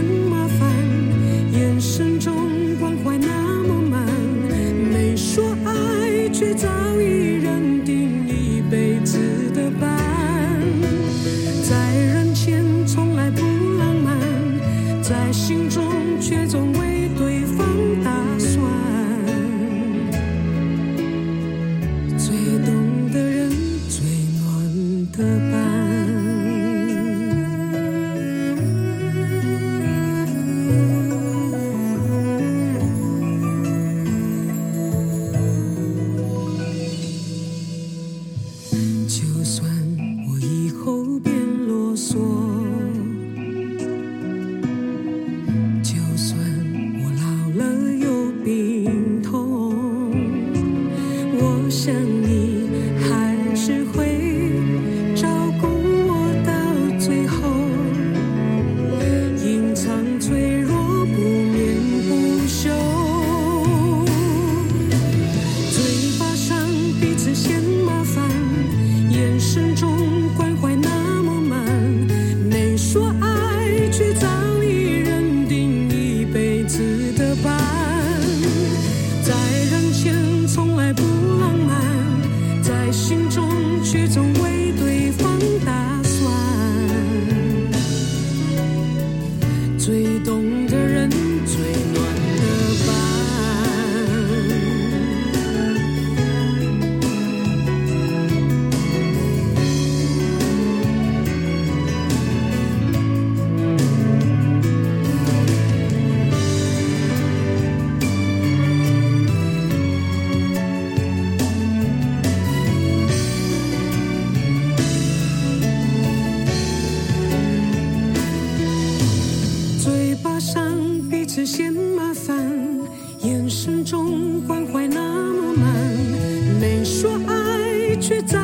嫌麻烦，眼神。sou. 说爱，却早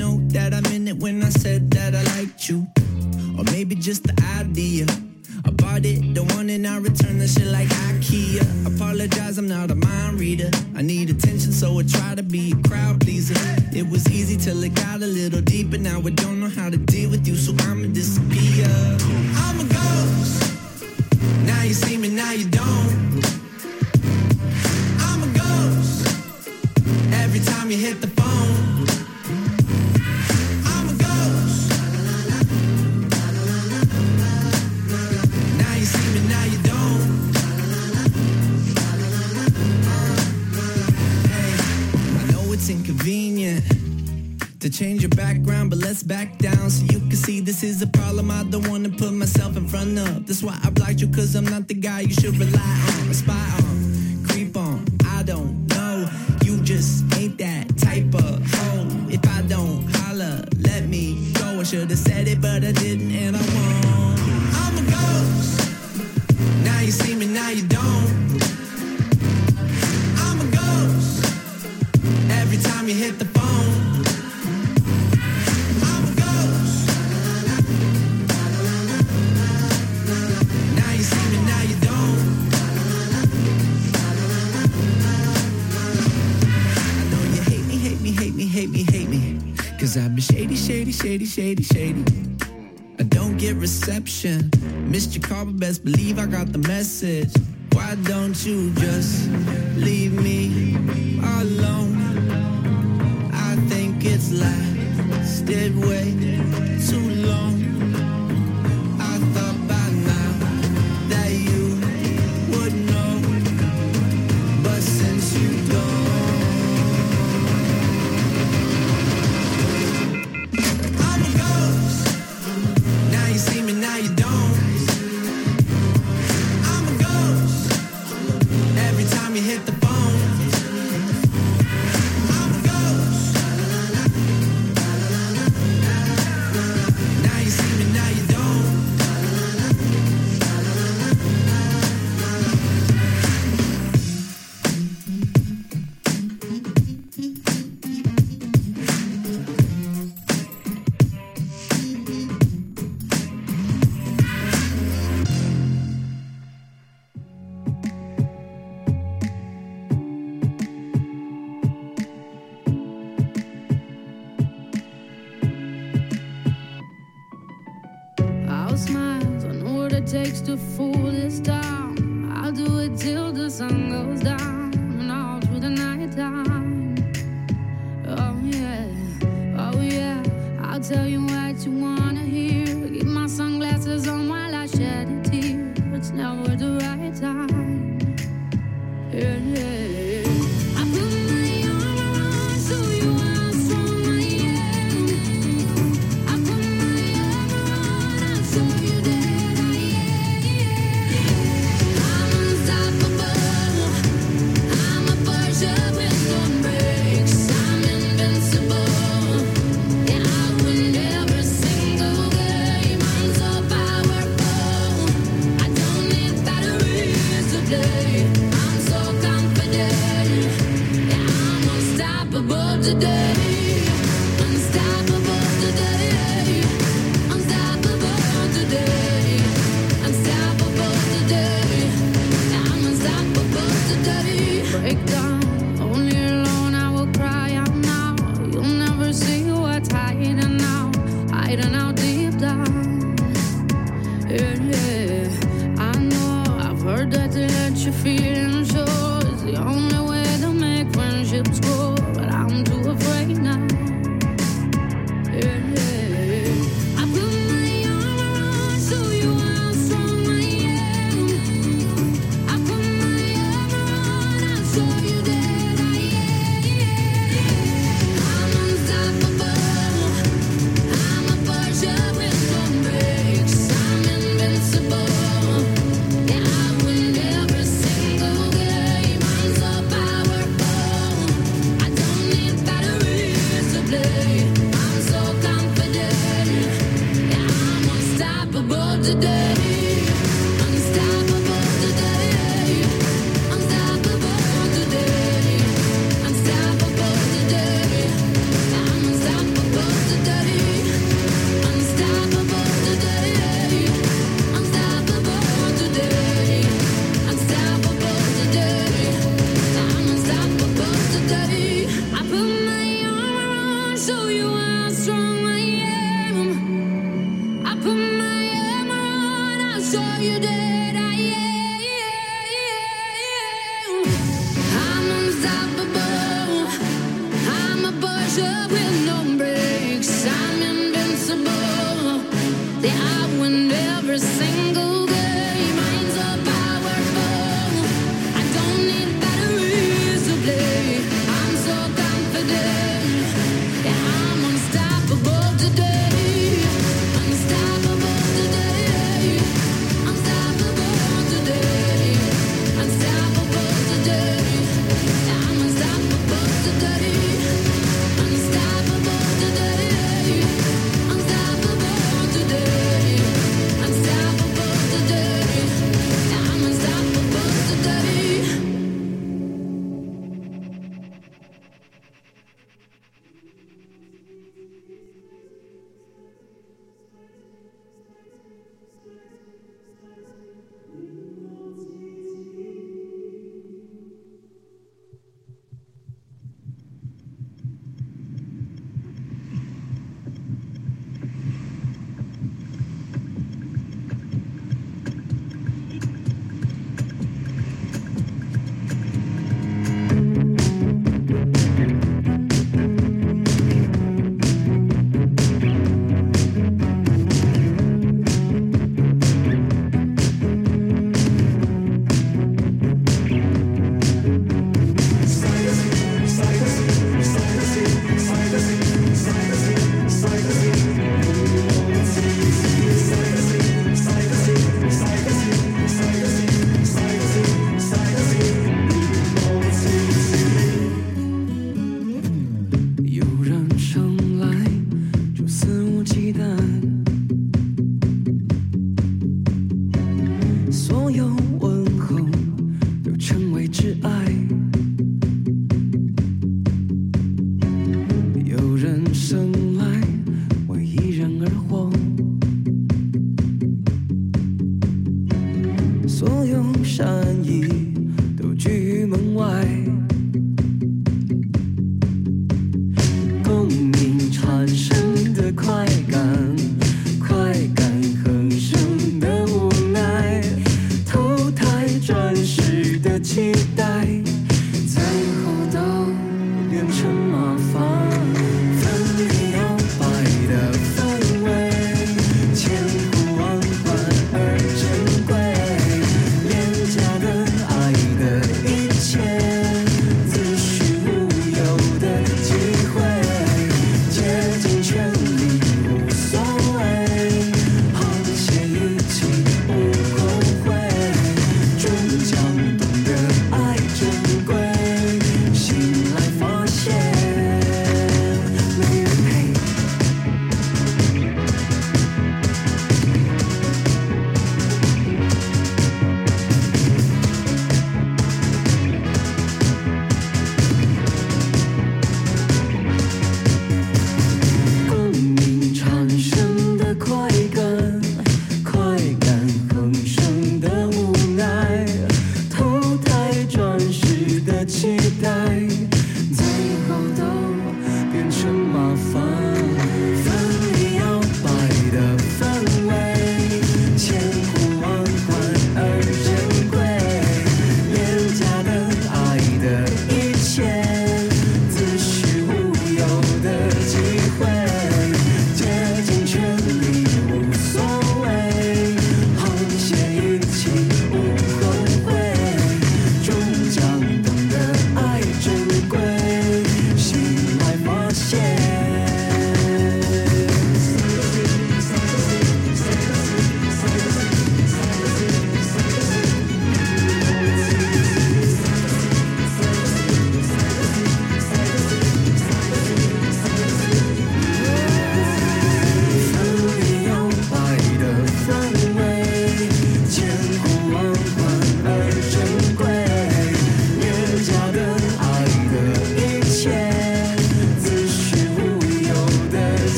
know that I meant it when I said that I liked you. Or maybe just the idea. I bought it, don't want it, I return the shit like IKEA. Apologize, I'm not a mind reader. I need attention, so I try to be a crowd pleaser. It was easy till it got a little deeper. Now I don't know how to deal with you, so I'ma disappear. I'm a ghost. Now you see me, now you don't. I'm a ghost. Every time you hit the to change your background, but let's back down so you can see this is a problem I don't wanna put myself in front of. That's why I blocked you, cause I'm not the guy you should rely on, spy shady, shady, shady, shady. I don't get reception. Missed your call, but best believe I got the message. Why don't you just leave me alone? I think it's lasted way too long. Takes to fool this town. I'll do it till the sun goes that to let you feel sure is the only way to make friendships grow. Today. 所有善意。